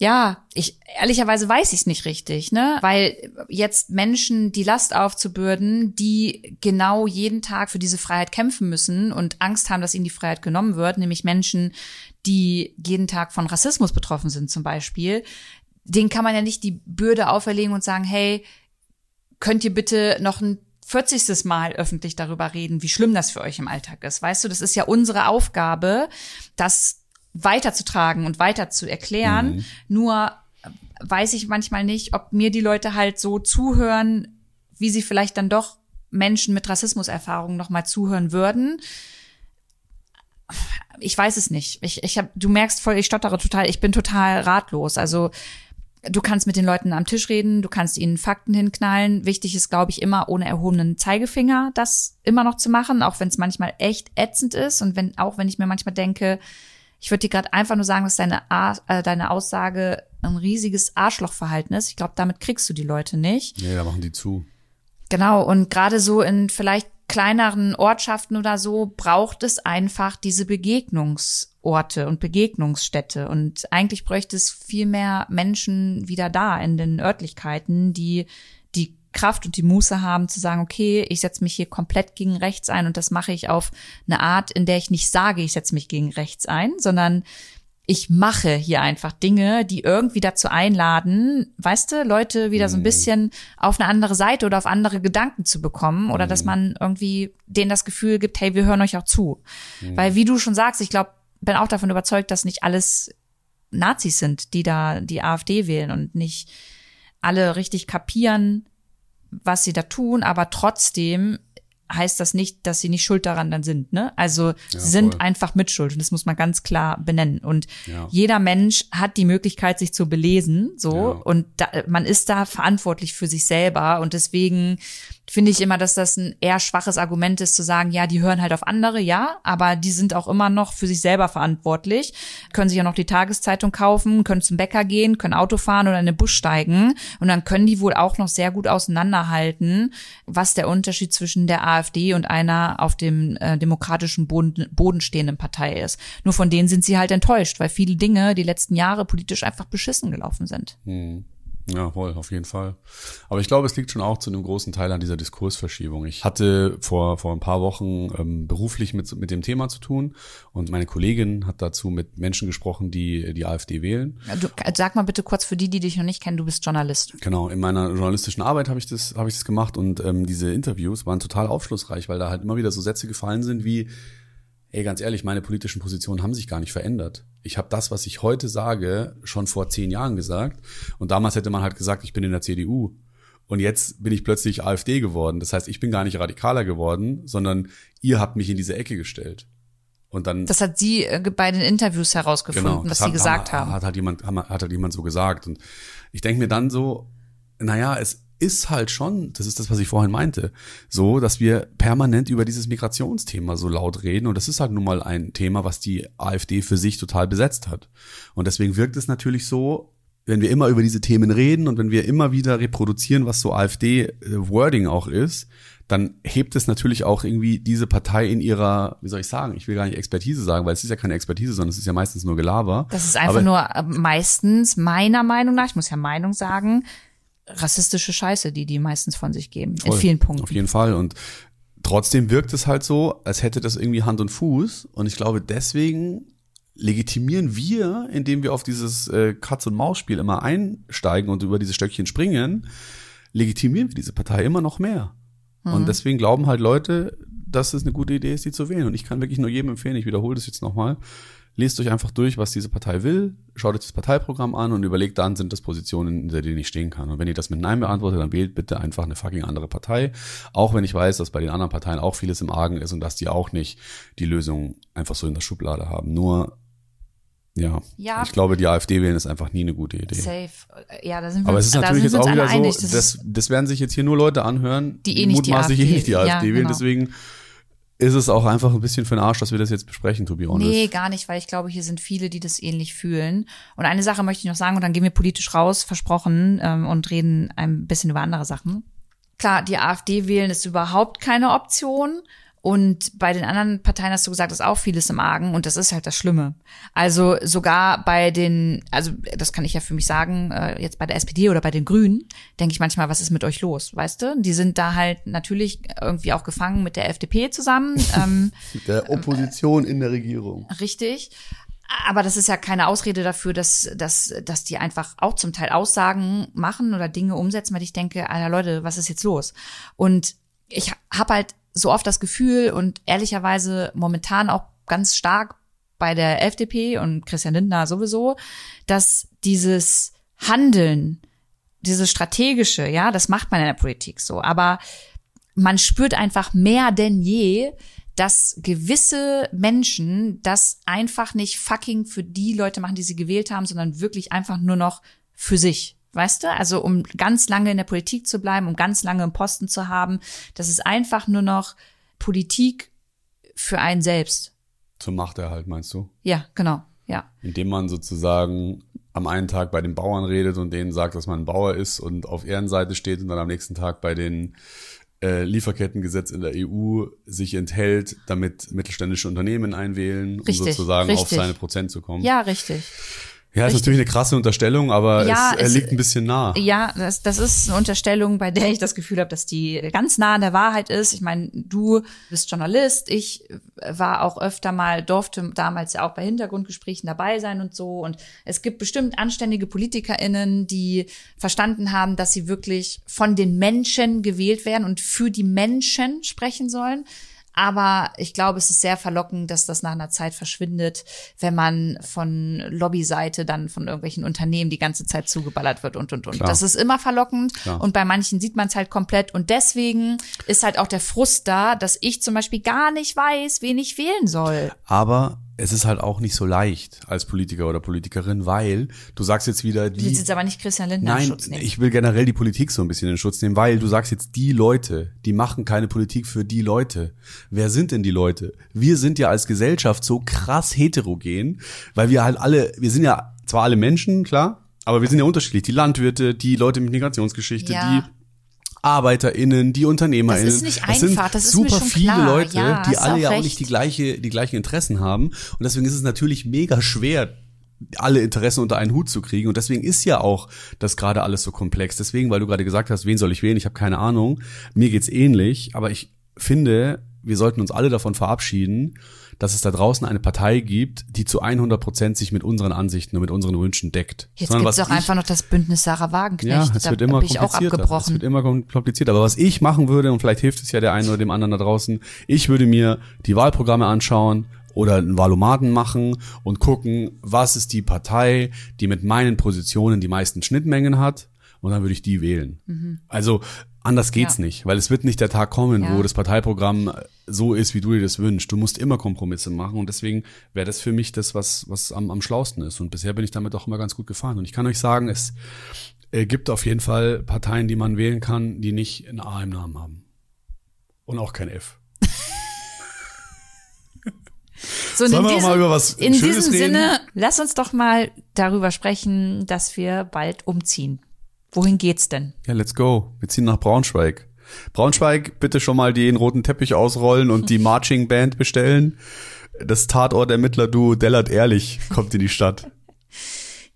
ja, ich ehrlicherweise weiß ich es nicht richtig, ne? Weil jetzt Menschen die Last aufzubürden, die genau jeden Tag für diese Freiheit kämpfen müssen und Angst haben, dass ihnen die Freiheit genommen wird, nämlich Menschen, die jeden Tag von Rassismus betroffen sind zum Beispiel, denen kann man ja nicht die Bürde auferlegen und sagen, hey, könnt ihr bitte noch ein 40. Mal öffentlich darüber reden, wie schlimm das für euch im Alltag ist. Weißt du, das ist ja unsere Aufgabe, dass weiterzutragen und weiter zu erklären. Mhm. Nur weiß ich manchmal nicht, ob mir die Leute halt so zuhören, wie sie vielleicht dann doch Menschen mit Rassismuserfahrungen noch mal zuhören würden. Ich weiß es nicht. Ich, ich hab, du merkst voll, ich stottere total. Ich bin total ratlos. Also du kannst mit den Leuten am Tisch reden, du kannst ihnen Fakten hinknallen. Wichtig ist, glaube ich, immer ohne erhobenen Zeigefinger das immer noch zu machen, auch wenn es manchmal echt ätzend ist und wenn auch wenn ich mir manchmal denke, ich würde dir gerade einfach nur sagen, dass deine, äh, deine Aussage ein riesiges Arschlochverhalten ist. Ich glaube, damit kriegst du die Leute nicht.
Ja, da machen die zu.
Genau, und gerade so in vielleicht kleineren Ortschaften oder so braucht es einfach diese Begegnungsorte und Begegnungsstätte. Und eigentlich bräuchte es viel mehr Menschen wieder da in den Örtlichkeiten, die Kraft und die Muße haben zu sagen, okay, ich setze mich hier komplett gegen rechts ein und das mache ich auf eine Art, in der ich nicht sage, ich setze mich gegen rechts ein, sondern ich mache hier einfach Dinge, die irgendwie dazu einladen, weißt du, Leute wieder so ein mhm. bisschen auf eine andere Seite oder auf andere Gedanken zu bekommen oder dass mhm. man irgendwie denen das Gefühl gibt, hey, wir hören euch auch zu. Mhm. Weil wie du schon sagst, ich glaube, bin auch davon überzeugt, dass nicht alles Nazis sind, die da die AfD wählen und nicht alle richtig kapieren, was sie da tun, aber trotzdem heißt das nicht, dass sie nicht schuld daran dann sind. Ne? Also ja, sie sind voll. einfach mitschuld und das muss man ganz klar benennen. Und ja. jeder Mensch hat die Möglichkeit, sich zu belesen, so ja. und da, man ist da verantwortlich für sich selber und deswegen finde ich immer, dass das ein eher schwaches Argument ist, zu sagen, ja, die hören halt auf andere, ja, aber die sind auch immer noch für sich selber verantwortlich, können sich ja noch die Tageszeitung kaufen, können zum Bäcker gehen, können Auto fahren oder in den Bus steigen und dann können die wohl auch noch sehr gut auseinanderhalten, was der Unterschied zwischen der AfD und einer auf dem äh, demokratischen Boden, Boden stehenden Partei ist. Nur von denen sind sie halt enttäuscht, weil viele Dinge die letzten Jahre politisch einfach beschissen gelaufen sind.
Hm. Ja, voll, auf jeden Fall. Aber ich glaube, es liegt schon auch zu einem großen Teil an dieser Diskursverschiebung. Ich hatte vor, vor ein paar Wochen ähm, beruflich mit, mit dem Thema zu tun und meine Kollegin hat dazu mit Menschen gesprochen, die die AfD wählen.
Du, sag mal bitte kurz für die, die dich noch nicht kennen, du bist Journalist.
Genau, in meiner journalistischen Arbeit habe ich das, habe ich das gemacht und ähm, diese Interviews waren total aufschlussreich, weil da halt immer wieder so Sätze gefallen sind wie, ey, ganz ehrlich, meine politischen Positionen haben sich gar nicht verändert. Ich habe das, was ich heute sage, schon vor zehn Jahren gesagt. Und damals hätte man halt gesagt, ich bin in der CDU. Und jetzt bin ich plötzlich AfD geworden. Das heißt, ich bin gar nicht radikaler geworden, sondern ihr habt mich in diese Ecke gestellt. Und dann.
Das hat sie äh, bei den Interviews herausgefunden,
genau,
was
hat,
sie gesagt
hat,
haben.
Hat, hat, jemand, hat halt jemand so gesagt. Und ich denke mir dann so, naja, es ist halt schon, das ist das, was ich vorhin meinte, so, dass wir permanent über dieses Migrationsthema so laut reden. Und das ist halt nun mal ein Thema, was die AfD für sich total besetzt hat. Und deswegen wirkt es natürlich so, wenn wir immer über diese Themen reden und wenn wir immer wieder reproduzieren, was so AfD-Wording auch ist, dann hebt es natürlich auch irgendwie diese Partei in ihrer, wie soll ich sagen, ich will gar nicht Expertise sagen, weil es ist ja keine Expertise, sondern es ist ja meistens nur Gelaber.
Das ist einfach Aber, nur äh, meistens meiner Meinung nach, ich muss ja Meinung sagen, rassistische Scheiße, die die meistens von sich geben, voll, in vielen Punkten.
Auf jeden Fall und trotzdem wirkt es halt so, als hätte das irgendwie Hand und Fuß und ich glaube deswegen legitimieren wir, indem wir auf dieses äh, Katz- und Maus-Spiel immer einsteigen und über diese Stöckchen springen, legitimieren wir diese Partei immer noch mehr. Mhm. Und deswegen glauben halt Leute, dass es eine gute Idee ist, die zu wählen. Und ich kann wirklich nur jedem empfehlen, ich wiederhole das jetzt nochmal, lest euch einfach durch, was diese Partei will, schaut euch das Parteiprogramm an und überlegt dann, sind das Positionen, in denen ich stehen kann. Und wenn ihr das mit Nein beantwortet, dann wählt bitte einfach eine fucking andere Partei. Auch wenn ich weiß, dass bei den anderen Parteien auch vieles im Argen ist und dass die auch nicht die Lösung einfach so in der Schublade haben. Nur ja, ja, ich glaube, die AfD wählen ist einfach nie eine gute Idee.
Safe. Ja, da sind wir
Aber es ist natürlich jetzt auch wieder so, das, das, werden sich jetzt hier nur Leute anhören,
die eh nicht die AfD,
eh nicht die AfD ja, wählen. Genau. Deswegen ist es auch einfach ein bisschen für den Arsch, dass wir das jetzt besprechen, to be honest.
Nee, gar nicht, weil ich glaube, hier sind viele, die das ähnlich fühlen. Und eine Sache möchte ich noch sagen, und dann gehen wir politisch raus, versprochen, ähm, und reden ein bisschen über andere Sachen. Klar, die AfD wählen ist überhaupt keine Option. Und bei den anderen Parteien hast du gesagt, ist auch vieles im Argen und das ist halt das Schlimme. Also sogar bei den, also das kann ich ja für mich sagen, äh, jetzt bei der SPD oder bei den Grünen, denke ich manchmal, was ist mit euch los, weißt du? Die sind da halt natürlich irgendwie auch gefangen mit der FDP zusammen.
Ähm, der Opposition in der Regierung.
Richtig. Aber das ist ja keine Ausrede dafür, dass, dass, dass die einfach auch zum Teil Aussagen machen oder Dinge umsetzen, weil ich denke, Alter Leute, was ist jetzt los? Und ich habe halt so oft das Gefühl und ehrlicherweise momentan auch ganz stark bei der FDP und Christian Lindner sowieso, dass dieses Handeln, dieses strategische, ja, das macht man in der Politik so, aber man spürt einfach mehr denn je, dass gewisse Menschen das einfach nicht fucking für die Leute machen, die sie gewählt haben, sondern wirklich einfach nur noch für sich. Weißt du? Also um ganz lange in der Politik zu bleiben, um ganz lange im Posten zu haben, das ist einfach nur noch Politik für einen selbst.
Zum Machterhalt, meinst du?
Ja, genau, ja.
Indem man sozusagen am einen Tag bei den Bauern redet und denen sagt, dass man ein Bauer ist und auf Ehrenseite steht und dann am nächsten Tag bei den äh, Lieferkettengesetz in der EU sich enthält, damit mittelständische Unternehmen einwählen,
richtig,
um sozusagen
richtig.
auf seine Prozent zu kommen.
Ja, richtig.
Ja, ist natürlich eine krasse Unterstellung, aber
ja,
es, es liegt ein bisschen nah.
Ja, das, das ist eine Unterstellung, bei der ich das Gefühl habe, dass die ganz nah an der Wahrheit ist. Ich meine, du bist Journalist, ich war auch öfter mal, durfte damals ja auch bei Hintergrundgesprächen dabei sein und so. Und es gibt bestimmt anständige PolitikerInnen, die verstanden haben, dass sie wirklich von den Menschen gewählt werden und für die Menschen sprechen sollen. Aber ich glaube, es ist sehr verlockend, dass das nach einer Zeit verschwindet, wenn man von Lobbyseite dann von irgendwelchen Unternehmen die ganze Zeit zugeballert wird und und und. Klar. Das ist immer verlockend Klar. und bei manchen sieht man es halt komplett. Und deswegen ist halt auch der Frust da, dass ich zum Beispiel gar nicht weiß, wen ich wählen soll.
Aber es ist halt auch nicht so leicht als Politiker oder Politikerin, weil du sagst jetzt wieder die.
Du willst jetzt aber nicht Christian Lindner
Nein,
in Schutz nehmen.
ich will generell die Politik so ein bisschen in Schutz nehmen, weil du sagst jetzt die Leute, die machen keine Politik für die Leute. Wer sind denn die Leute? Wir sind ja als Gesellschaft so krass heterogen, weil wir halt alle, wir sind ja zwar alle Menschen, klar, aber wir sind ja unterschiedlich. Die Landwirte, die Leute mit Migrationsgeschichte, ja. die ArbeiterInnen, die UnternehmerInnen. Das
ist nicht das einfach, das ist
super viele
klar.
Leute,
ja,
die alle ja auch nicht die gleiche, die gleichen Interessen haben. Und deswegen ist es natürlich mega schwer, alle Interessen unter einen Hut zu kriegen. Und deswegen ist ja auch das gerade alles so komplex. Deswegen, weil du gerade gesagt hast, wen soll ich wählen? Ich habe keine Ahnung. Mir geht's ähnlich, aber ich finde, wir sollten uns alle davon verabschieden, dass es da draußen eine Partei gibt, die zu 100 Prozent sich mit unseren Ansichten und mit unseren Wünschen deckt.
Jetzt gibt es auch einfach noch das Bündnis Sarah Wagenknecht.
Ja, es wird immer komplizierter. Es wird immer komplizierter. Aber was ich machen würde, und vielleicht hilft es ja der einen oder dem anderen da draußen, ich würde mir die Wahlprogramme anschauen, oder einen Valomaten machen und gucken, was ist die Partei, die mit meinen Positionen die meisten Schnittmengen hat und dann würde ich die wählen. Mhm. Also anders geht's ja. nicht, weil es wird nicht der Tag kommen, ja. wo das Parteiprogramm so ist, wie du dir das wünschst. Du musst immer Kompromisse machen und deswegen wäre das für mich das, was, was am, am schlausten ist. Und bisher bin ich damit auch immer ganz gut gefahren. Und ich kann euch sagen, es äh, gibt auf jeden Fall Parteien, die man wählen kann, die nicht ein A im Namen haben. Und auch kein F.
So, Sollen wir diesem, mal über was In Schönes diesem reden? Sinne, lass uns doch mal darüber sprechen, dass wir bald umziehen. Wohin geht's denn?
Ja, let's go. Wir ziehen nach Braunschweig. Braunschweig, bitte schon mal den roten Teppich ausrollen und die Marching Band bestellen. Das Tatort Ermittler Duo Dellert Ehrlich kommt in die Stadt.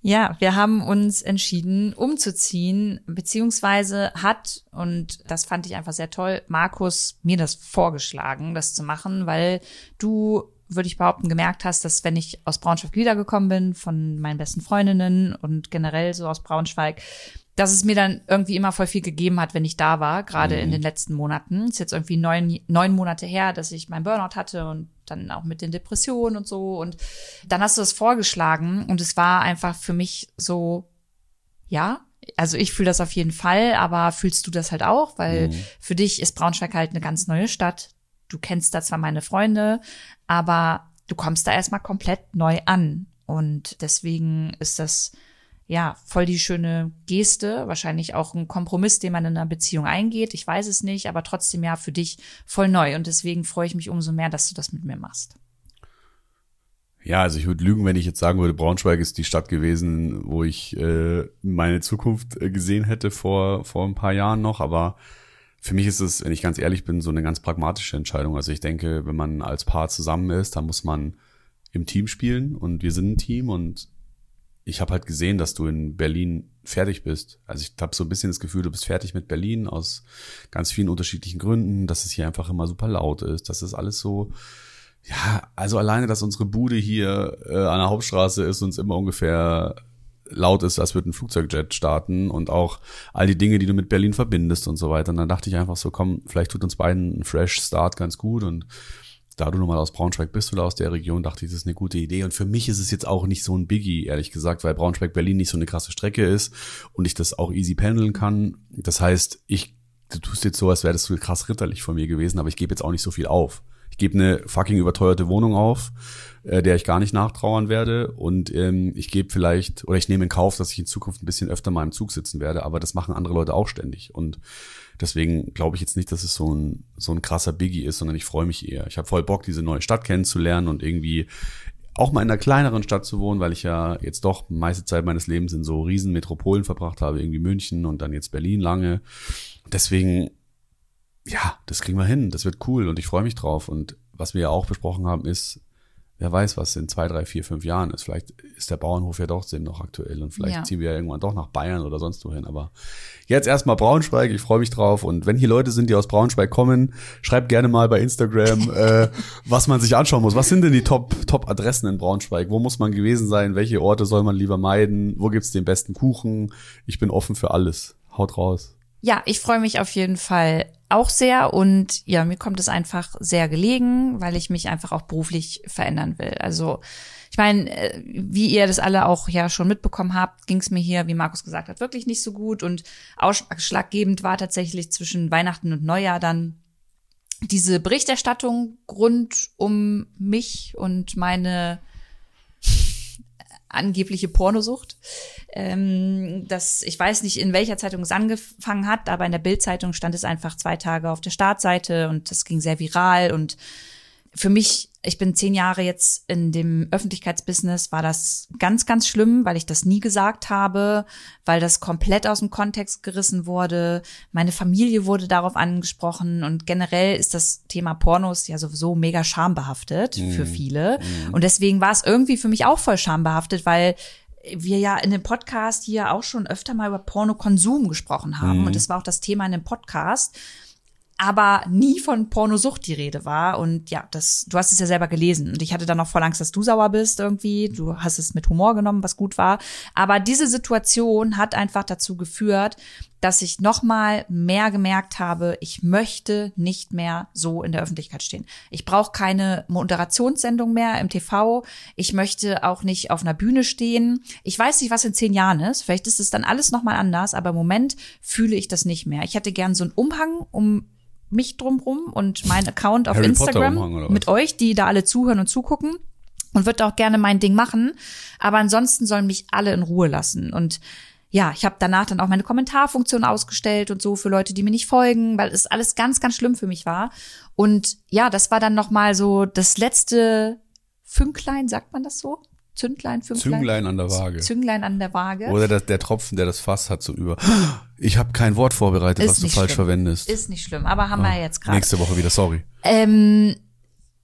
Ja, wir haben uns entschieden, umzuziehen, beziehungsweise hat, und das fand ich einfach sehr toll, Markus mir das vorgeschlagen, das zu machen, weil du würde ich behaupten, gemerkt hast, dass wenn ich aus Braunschweig wiedergekommen bin, von meinen besten Freundinnen und generell so aus Braunschweig, dass es mir dann irgendwie immer voll viel gegeben hat, wenn ich da war, gerade mhm. in den letzten Monaten. Ist jetzt irgendwie neun, neun Monate her, dass ich meinen Burnout hatte und dann auch mit den Depressionen und so. Und dann hast du das vorgeschlagen und es war einfach für mich so, ja, also ich fühle das auf jeden Fall, aber fühlst du das halt auch? Weil mhm. für dich ist Braunschweig halt eine ganz neue Stadt. Du kennst da zwar meine Freunde, aber du kommst da erstmal komplett neu an. Und deswegen ist das ja, voll die schöne Geste, wahrscheinlich auch ein Kompromiss, den man in einer Beziehung eingeht. Ich weiß es nicht, aber trotzdem ja für dich voll neu. Und deswegen freue ich mich umso mehr, dass du das mit mir machst.
Ja, also ich würde lügen, wenn ich jetzt sagen würde, Braunschweig ist die Stadt gewesen, wo ich äh, meine Zukunft äh, gesehen hätte vor, vor ein paar Jahren noch. Aber für mich ist es, wenn ich ganz ehrlich bin, so eine ganz pragmatische Entscheidung. Also ich denke, wenn man als Paar zusammen ist, dann muss man im Team spielen und wir sind ein Team und ich habe halt gesehen, dass du in Berlin fertig bist. Also ich habe so ein bisschen das Gefühl, du bist fertig mit Berlin aus ganz vielen unterschiedlichen Gründen, dass es hier einfach immer super laut ist, dass es alles so, ja, also alleine, dass unsere Bude hier äh, an der Hauptstraße ist und es immer ungefähr laut ist, als würde ein Flugzeugjet starten und auch all die Dinge, die du mit Berlin verbindest und so weiter. Und dann dachte ich einfach so, komm, vielleicht tut uns beiden ein Fresh Start ganz gut und da du nun mal aus Braunschweig bist oder aus der Region, dachte ich, das ist eine gute Idee. Und für mich ist es jetzt auch nicht so ein Biggie, ehrlich gesagt, weil Braunschweig-Berlin nicht so eine krasse Strecke ist und ich das auch easy pendeln kann. Das heißt, ich, du tust jetzt so, als wäre das krass ritterlich von mir gewesen, aber ich gebe jetzt auch nicht so viel auf. Ich gebe eine fucking überteuerte Wohnung auf, äh, der ich gar nicht nachtrauern werde. Und ähm, ich gebe vielleicht, oder ich nehme in Kauf, dass ich in Zukunft ein bisschen öfter mal im Zug sitzen werde, aber das machen andere Leute auch ständig. Und Deswegen glaube ich jetzt nicht, dass es so ein, so ein krasser Biggie ist, sondern ich freue mich eher. Ich habe voll Bock, diese neue Stadt kennenzulernen und irgendwie auch mal in einer kleineren Stadt zu wohnen, weil ich ja jetzt doch meiste Zeit meines Lebens in so riesen Metropolen verbracht habe, irgendwie München und dann jetzt Berlin lange. Deswegen, ja, das kriegen wir hin. Das wird cool und ich freue mich drauf. Und was wir ja auch besprochen haben, ist, wer weiß, was in zwei, drei, vier, fünf Jahren ist. Vielleicht ist der Bauernhof ja doch Sinn noch aktuell und vielleicht ja. ziehen wir ja irgendwann doch nach Bayern oder sonst wohin. Aber jetzt erstmal Braunschweig, ich freue mich drauf. Und wenn hier Leute sind, die aus Braunschweig kommen, schreibt gerne mal bei Instagram, äh, was man sich anschauen muss. Was sind denn die Top, Top Adressen in Braunschweig? Wo muss man gewesen sein? Welche Orte soll man lieber meiden? Wo gibt's den besten Kuchen? Ich bin offen für alles. Haut raus.
Ja, ich freue mich auf jeden Fall auch sehr und ja, mir kommt es einfach sehr gelegen, weil ich mich einfach auch beruflich verändern will. Also ich meine, äh, wie ihr das alle auch ja schon mitbekommen habt, ging es mir hier, wie Markus gesagt hat, wirklich nicht so gut und ausschlaggebend war tatsächlich zwischen Weihnachten und Neujahr dann diese Berichterstattung rund um mich und meine angebliche Pornosucht. Ähm, das, ich weiß nicht, in welcher Zeitung es angefangen hat, aber in der Bildzeitung stand es einfach zwei Tage auf der Startseite und das ging sehr viral und für mich, ich bin zehn Jahre jetzt in dem Öffentlichkeitsbusiness, war das ganz, ganz schlimm, weil ich das nie gesagt habe, weil das komplett aus dem Kontext gerissen wurde. Meine Familie wurde darauf angesprochen und generell ist das Thema Pornos ja sowieso mega schambehaftet mhm. für viele. Mhm. Und deswegen war es irgendwie für mich auch voll schambehaftet, weil wir ja in dem Podcast hier auch schon öfter mal über Pornokonsum gesprochen haben. Mhm. Und das war auch das Thema in dem Podcast. Aber nie von Pornosucht die Rede war. Und ja, das, du hast es ja selber gelesen. Und ich hatte dann noch voll Angst, dass du sauer bist irgendwie. Du hast es mit Humor genommen, was gut war. Aber diese Situation hat einfach dazu geführt, dass ich nochmal mehr gemerkt habe, ich möchte nicht mehr so in der Öffentlichkeit stehen. Ich brauche keine Moderationssendung mehr im TV. Ich möchte auch nicht auf einer Bühne stehen. Ich weiß nicht, was in zehn Jahren ist. Vielleicht ist es dann alles nochmal anders, aber im Moment fühle ich das nicht mehr. Ich hätte gern so einen Umhang um mich drumrum und mein Account auf
Harry
Instagram mit euch, die da alle zuhören und zugucken und würde auch gerne mein Ding machen. Aber ansonsten sollen mich alle in Ruhe lassen. Und ja, ich habe danach dann auch meine Kommentarfunktion ausgestellt und so für Leute, die mir nicht folgen, weil es alles ganz, ganz schlimm für mich war. Und ja, das war dann noch mal so das letzte Fünklein, sagt man das so? Zündlein, Fünklein?
Zünglein an der Waage.
Zünglein an der Waage.
Oder der, der Tropfen, der das Fass hat, so über. Ich habe kein Wort vorbereitet,
Ist
was du falsch
schlimm.
verwendest.
Ist nicht schlimm, aber haben
Ah,
wir jetzt gerade.
Nächste Woche wieder, sorry.
Ähm,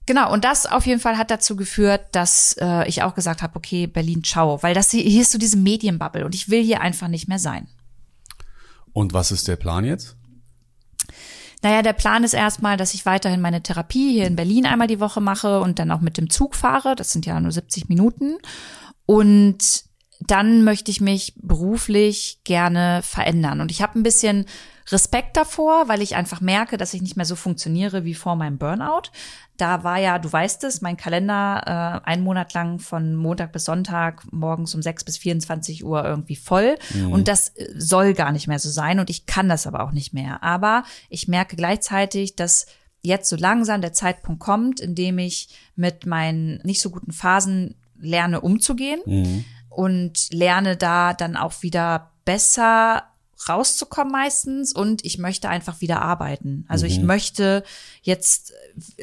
genau, und das auf jeden Fall hat dazu geführt, dass äh, ich auch gesagt habe, okay, Berlin, ciao. Weil das hier, hier ist so diese Medienbubble und ich will hier einfach nicht mehr sein.
Und was ist der Plan jetzt?
Naja, der Plan ist erstmal, dass ich weiterhin meine Therapie hier in Berlin einmal die Woche mache und dann auch mit dem Zug fahre. Das sind ja nur 70 Minuten. Und dann möchte ich mich beruflich gerne verändern. Und ich habe ein bisschen Respekt davor, weil ich einfach merke, dass ich nicht mehr so funktioniere wie vor meinem Burnout. Da war ja, du weißt es, mein Kalender äh, einen Monat lang von Montag bis Sonntag morgens um 6 bis 24 Uhr irgendwie voll. Und das äh, soll gar nicht mehr so sein und ich kann das aber auch nicht mehr. Aber ich merke gleichzeitig, dass jetzt so langsam der Zeitpunkt kommt, in dem ich mit meinen nicht so guten Phasen lerne umzugehen und lerne da dann auch wieder besser rauszukommen meistens und ich möchte einfach wieder arbeiten. Also ich möchte jetzt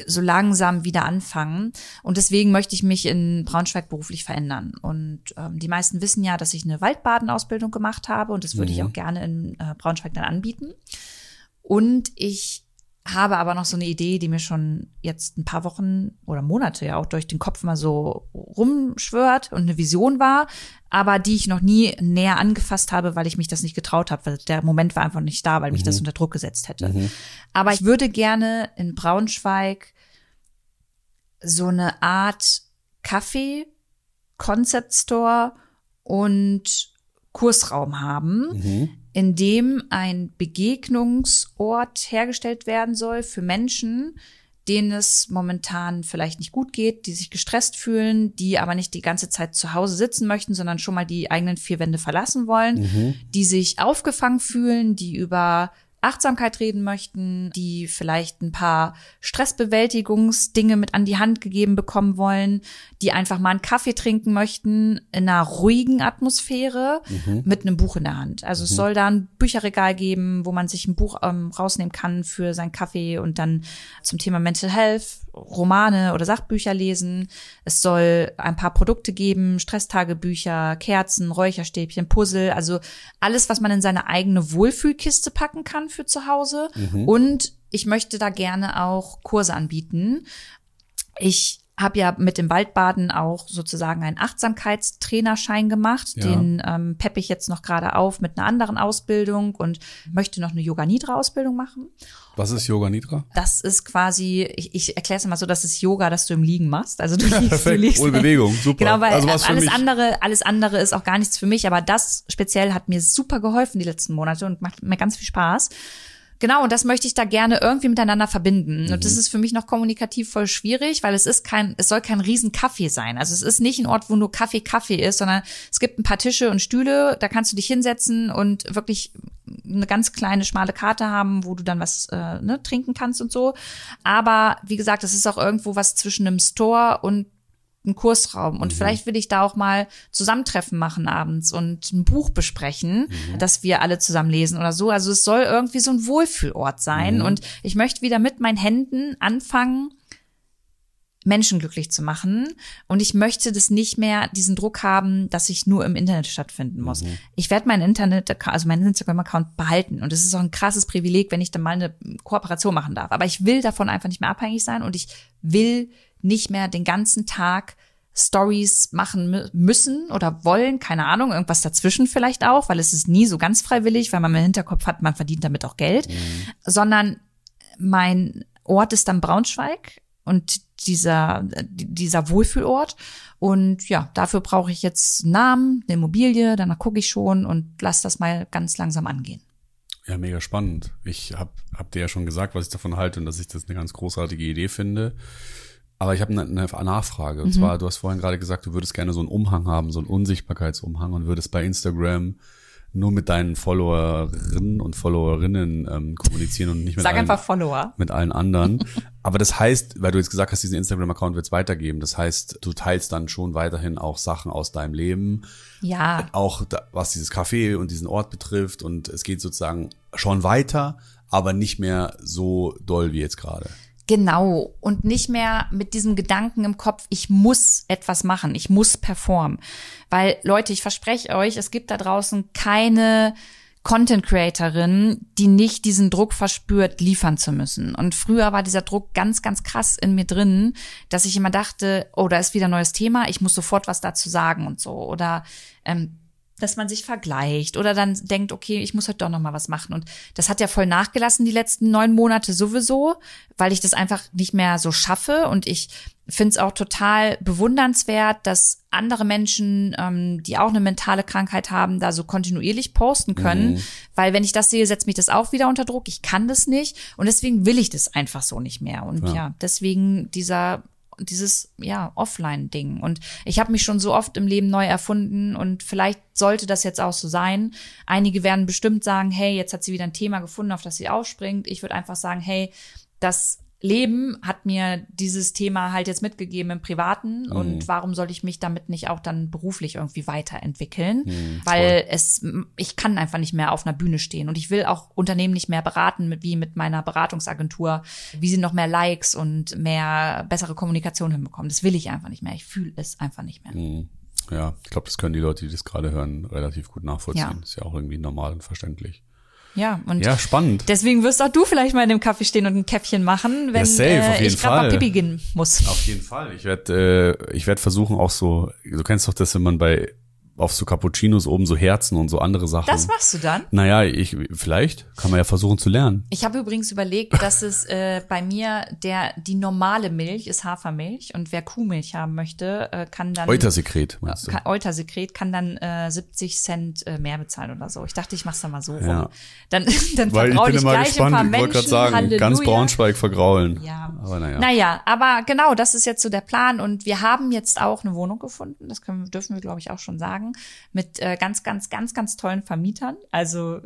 so langsam wieder anfangen und deswegen möchte ich mich in Braunschweig beruflich verändern. Und ähm, die meisten wissen ja, dass ich eine Waldbadenausbildung gemacht habe und das würde ich auch gerne in äh, Braunschweig dann anbieten. Und ich habe aber noch so eine Idee, die mir schon jetzt ein paar Wochen oder Monate ja auch durch den Kopf mal so rumschwört und eine Vision war, aber die ich noch nie näher angefasst habe, weil ich mich das nicht getraut habe, weil der Moment war einfach nicht da, weil mich das unter Druck gesetzt hätte. Aber ich würde gerne in Braunschweig so eine Art Kaffee, Concept Store und Kursraum haben, in dem ein Begegnungsort hergestellt werden soll für Menschen, denen es momentan vielleicht nicht gut geht, die sich gestresst fühlen, die aber nicht die ganze Zeit zu Hause sitzen möchten, sondern schon mal die eigenen vier Wände verlassen wollen, die sich aufgefangen fühlen, die über Achtsamkeit reden möchten, die vielleicht ein paar Stressbewältigungsdinge mit an die Hand gegeben bekommen wollen, die einfach mal einen Kaffee trinken möchten in einer ruhigen Atmosphäre mit einem Buch in der Hand. Also es soll da ein Bücherregal geben, wo man sich ein Buch ähm, rausnehmen kann für seinen Kaffee und dann zum Thema Mental Health Romane oder Sachbücher lesen. Es soll ein paar Produkte geben, Stresstagebücher, Kerzen, Räucherstäbchen, Puzzle, also alles, was man in seine eigene Wohlfühlkiste packen kann für zu Hause. Und ich möchte da gerne auch Kurse anbieten. Ich habe ja mit dem Waldbaden auch sozusagen einen Achtsamkeitstrainerschein gemacht.
Ja.
Den ähm, peppe ich jetzt noch gerade auf mit einer anderen Ausbildung und möchte noch eine Yoga-Nidra-Ausbildung machen.
Was ist Yoga Nidra?
Das ist quasi, ich, ich erkläre es mal so, das ist Yoga, das du im Liegen machst. Also du liegst, du
Perfekt,
liegst.
ohne Bewegung, super.
Genau, weil
Also
alles andere, alles andere ist auch gar nichts für mich, aber das speziell hat mir super geholfen die letzten Monate und macht mir ganz viel Spaß. Genau, und das möchte ich da gerne irgendwie miteinander verbinden. Und
Mhm.
das ist für mich noch kommunikativ voll schwierig, weil es ist kein, es soll kein Riesenkaffee sein. Also es ist nicht ein Ort, wo nur Kaffee Kaffee ist, sondern es gibt ein paar Tische und Stühle, da kannst du dich hinsetzen und wirklich eine ganz kleine, schmale Karte haben, wo du dann was äh, ne, trinken kannst und so. Aber wie gesagt, es ist auch irgendwo was zwischen einem Store und ein Kursraum. Und vielleicht will ich da auch mal Zusammentreffen machen abends und ein Buch besprechen, das wir alle zusammen lesen oder so. Also es soll irgendwie so ein Wohlfühlort sein. Und ich möchte wieder mit meinen Händen anfangen, Menschen glücklich zu machen. Und ich möchte das nicht mehr, diesen Druck haben, dass ich nur im Internet stattfinden muss. Ich werde meinen Internet, also meinen Instagram-Account behalten. Und es ist auch ein krasses Privileg, wenn ich dann mal eine Kooperation machen darf. Aber ich will davon einfach nicht mehr abhängig sein und ich will nicht mehr den ganzen Tag Stories machen mü- müssen oder wollen, keine Ahnung, irgendwas dazwischen vielleicht auch, weil es ist nie so ganz freiwillig, weil man im Hinterkopf hat, man verdient damit auch Geld, sondern mein Ort ist dann Braunschweig und dieser, dieser Wohlfühlort. Und ja, dafür brauche ich jetzt einen Namen, eine Immobilie, danach gucke ich schon und lass das mal ganz langsam angehen.
Ja, mega spannend. Ich habe hab dir ja schon gesagt, was ich davon halte und dass ich das eine ganz großartige Idee finde. Aber ich habe eine, eine Nachfrage. Und mhm. zwar, du hast vorhin gerade gesagt, du würdest gerne so einen Umhang haben, so einen Unsichtbarkeitsumhang und würdest bei Instagram nur mit deinen Followerinnen und Followerinnen ähm, kommunizieren und nicht mit
Sag
allen,
einfach Follower.
mit allen anderen. Aber das heißt, weil du jetzt gesagt hast, diesen Instagram-Account wird es weitergeben. Das heißt, du teilst dann schon weiterhin auch Sachen aus deinem Leben.
Ja.
Auch da, was dieses Café und diesen Ort betrifft. Und es geht sozusagen schon weiter, aber nicht mehr so doll wie jetzt gerade.
Genau. Und nicht mehr mit diesem Gedanken im Kopf, ich muss etwas machen, ich muss performen. Weil, Leute, ich verspreche euch, es gibt da draußen keine Content Creatorin, die nicht diesen Druck verspürt, liefern zu müssen. Und früher war dieser Druck ganz, ganz krass in mir drin, dass ich immer dachte, oh, da ist wieder neues Thema, ich muss sofort was dazu sagen und so. Oder ähm, dass man sich vergleicht oder dann denkt, okay, ich muss heute doch noch mal was machen. Und das hat ja voll nachgelassen die letzten neun Monate sowieso, weil ich das einfach nicht mehr so schaffe. Und ich finde es auch total bewundernswert, dass andere Menschen, ähm, die auch eine mentale Krankheit haben, da so kontinuierlich posten können. Mhm. Weil wenn ich das sehe, setzt mich das auch wieder unter Druck. Ich kann das nicht. Und deswegen will ich das einfach so nicht mehr. Und ja, ja deswegen dieser dieses ja Offline-Ding. Und ich habe mich schon so oft im Leben neu erfunden und vielleicht sollte das jetzt auch so sein. Einige werden bestimmt sagen, hey, jetzt hat sie wieder ein Thema gefunden, auf das sie aufspringt. Ich würde einfach sagen, hey, das Leben hat mir dieses Thema halt jetzt mitgegeben im Privaten mhm. und warum soll ich mich damit nicht auch dann beruflich irgendwie weiterentwickeln? Mhm, Weil es, ich kann einfach nicht mehr auf einer Bühne stehen und ich will auch Unternehmen nicht mehr beraten, mit, wie mit meiner Beratungsagentur, wie sie noch mehr Likes und mehr bessere Kommunikation hinbekommen. Das will ich einfach nicht mehr. Ich fühle es einfach nicht mehr.
Mhm. Ja, ich glaube, das können die Leute, die das gerade hören, relativ gut nachvollziehen. Ja. ist ja auch irgendwie normal und verständlich.
Ja, und
ja, spannend.
deswegen wirst auch du vielleicht mal in dem Kaffee stehen und ein Käffchen machen, wenn ja, safe, äh, ich gerade mal Pipi gehen muss.
Auf jeden Fall. Ich werde äh, ich werd versuchen auch so, du kennst doch das, wenn man bei auf so Cappuccinos oben so Herzen und so andere Sachen.
Das machst du dann?
Naja, ich vielleicht kann man ja versuchen zu lernen.
Ich habe übrigens überlegt, dass es äh, bei mir der die normale Milch ist Hafermilch und wer Kuhmilch haben möchte, äh, kann dann
Eutersekret meinst du?
Kann, Eutersekret kann dann äh, 70 Cent äh, mehr bezahlen oder so. Ich dachte, ich mach's dann mal so rum. Ja. Dann dann
Weil ich bin ich immer gespannt, ein paar ich wollte gerade sagen, Halleluja. ganz Braunschweig vergraulen.
Ja. Aber naja. Naja, aber genau, das ist jetzt so der Plan und wir haben jetzt auch eine Wohnung gefunden, das können, dürfen wir glaube ich auch schon sagen mit äh, ganz, ganz, ganz, ganz tollen Vermietern. Also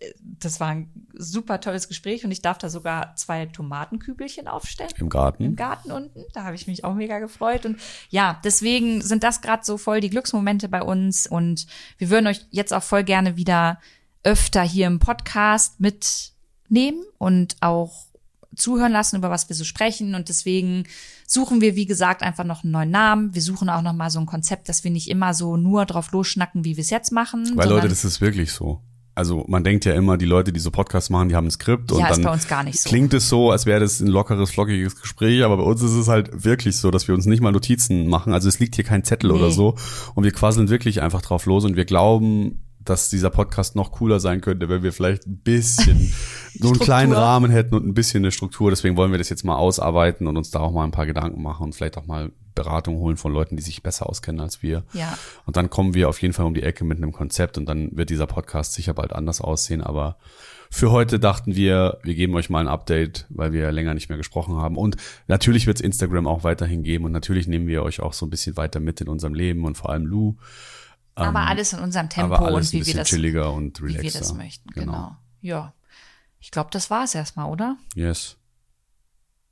äh, das war ein super tolles Gespräch und ich darf da sogar zwei Tomatenkübelchen aufstellen.
Im Garten?
Im Garten unten. Da habe ich mich auch mega gefreut. Und ja, deswegen sind das gerade so voll die Glücksmomente bei uns. Und wir würden euch jetzt auch voll gerne wieder öfter hier im Podcast mitnehmen und auch zuhören lassen, über was wir so sprechen. Und deswegen suchen wir, wie gesagt, einfach noch einen neuen Namen. Wir suchen auch noch mal so ein Konzept, dass wir nicht immer so nur drauf losschnacken, wie wir es jetzt machen.
Weil Leute, das ist wirklich so. Also man denkt ja immer, die Leute, die so Podcasts machen, die haben ein Skript
ja,
und dann
bei uns gar nicht so.
klingt es so, als wäre das ein lockeres, flockiges Gespräch, aber bei uns ist es halt wirklich so, dass wir uns nicht mal Notizen machen. Also es liegt hier kein Zettel nee. oder so und wir quasseln wirklich einfach drauf los und wir glauben, dass dieser Podcast noch cooler sein könnte, wenn wir vielleicht ein bisschen so einen kleinen Rahmen hätten und ein bisschen eine Struktur. Deswegen wollen wir das jetzt mal ausarbeiten und uns da auch mal ein paar Gedanken machen und vielleicht auch mal Beratung holen von Leuten, die sich besser auskennen als wir.
Ja.
Und dann kommen wir auf jeden Fall um die Ecke mit einem Konzept und dann wird dieser Podcast sicher bald anders aussehen. Aber für heute dachten wir, wir geben euch mal ein Update, weil wir länger nicht mehr gesprochen haben. Und natürlich wird es Instagram auch weiterhin geben und natürlich nehmen wir euch auch so ein bisschen weiter mit in unserem Leben und vor allem Lou.
Aber ähm, alles in unserem Tempo
und
wie wir das
chilliger und
relaxer. Wie wir das möchten, genau. genau. Ja. Ich glaube, das war es erstmal, oder?
Yes.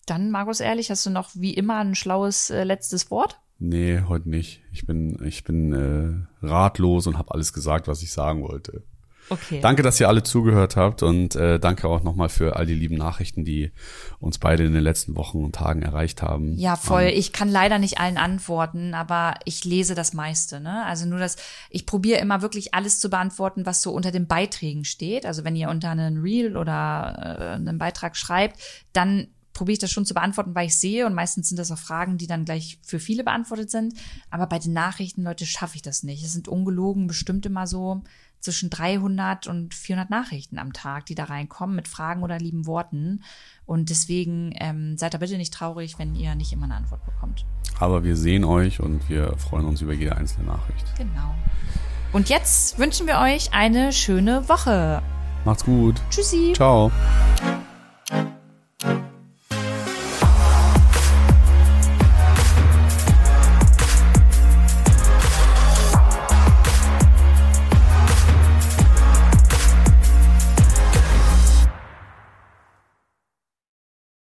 Dann, Markus, ehrlich, hast du noch wie immer ein schlaues äh, letztes Wort?
Nee, heute nicht. Ich bin, ich bin äh, ratlos und habe alles gesagt, was ich sagen wollte.
Okay.
Danke, dass ihr alle zugehört habt und äh, danke auch nochmal für all die lieben Nachrichten, die uns beide in den letzten Wochen und Tagen erreicht haben.
Ja, voll. Ähm, ich kann leider nicht allen antworten, aber ich lese das meiste. Ne? Also nur das, ich probiere immer wirklich alles zu beantworten, was so unter den Beiträgen steht. Also wenn ihr unter einen Reel oder äh, einen Beitrag schreibt, dann probiere ich das schon zu beantworten, weil ich sehe und meistens sind das auch Fragen, die dann gleich für viele beantwortet sind. Aber bei den Nachrichten, Leute, schaffe ich das nicht. Es sind ungelogen bestimmt immer so zwischen 300 und 400 Nachrichten am Tag, die da reinkommen mit Fragen oder lieben Worten. Und deswegen ähm, seid da bitte nicht traurig, wenn ihr nicht immer eine Antwort bekommt.
Aber wir sehen euch und wir freuen uns über jede einzelne Nachricht.
Genau. Und jetzt wünschen wir euch eine schöne Woche.
Macht's gut.
Tschüssi.
Ciao.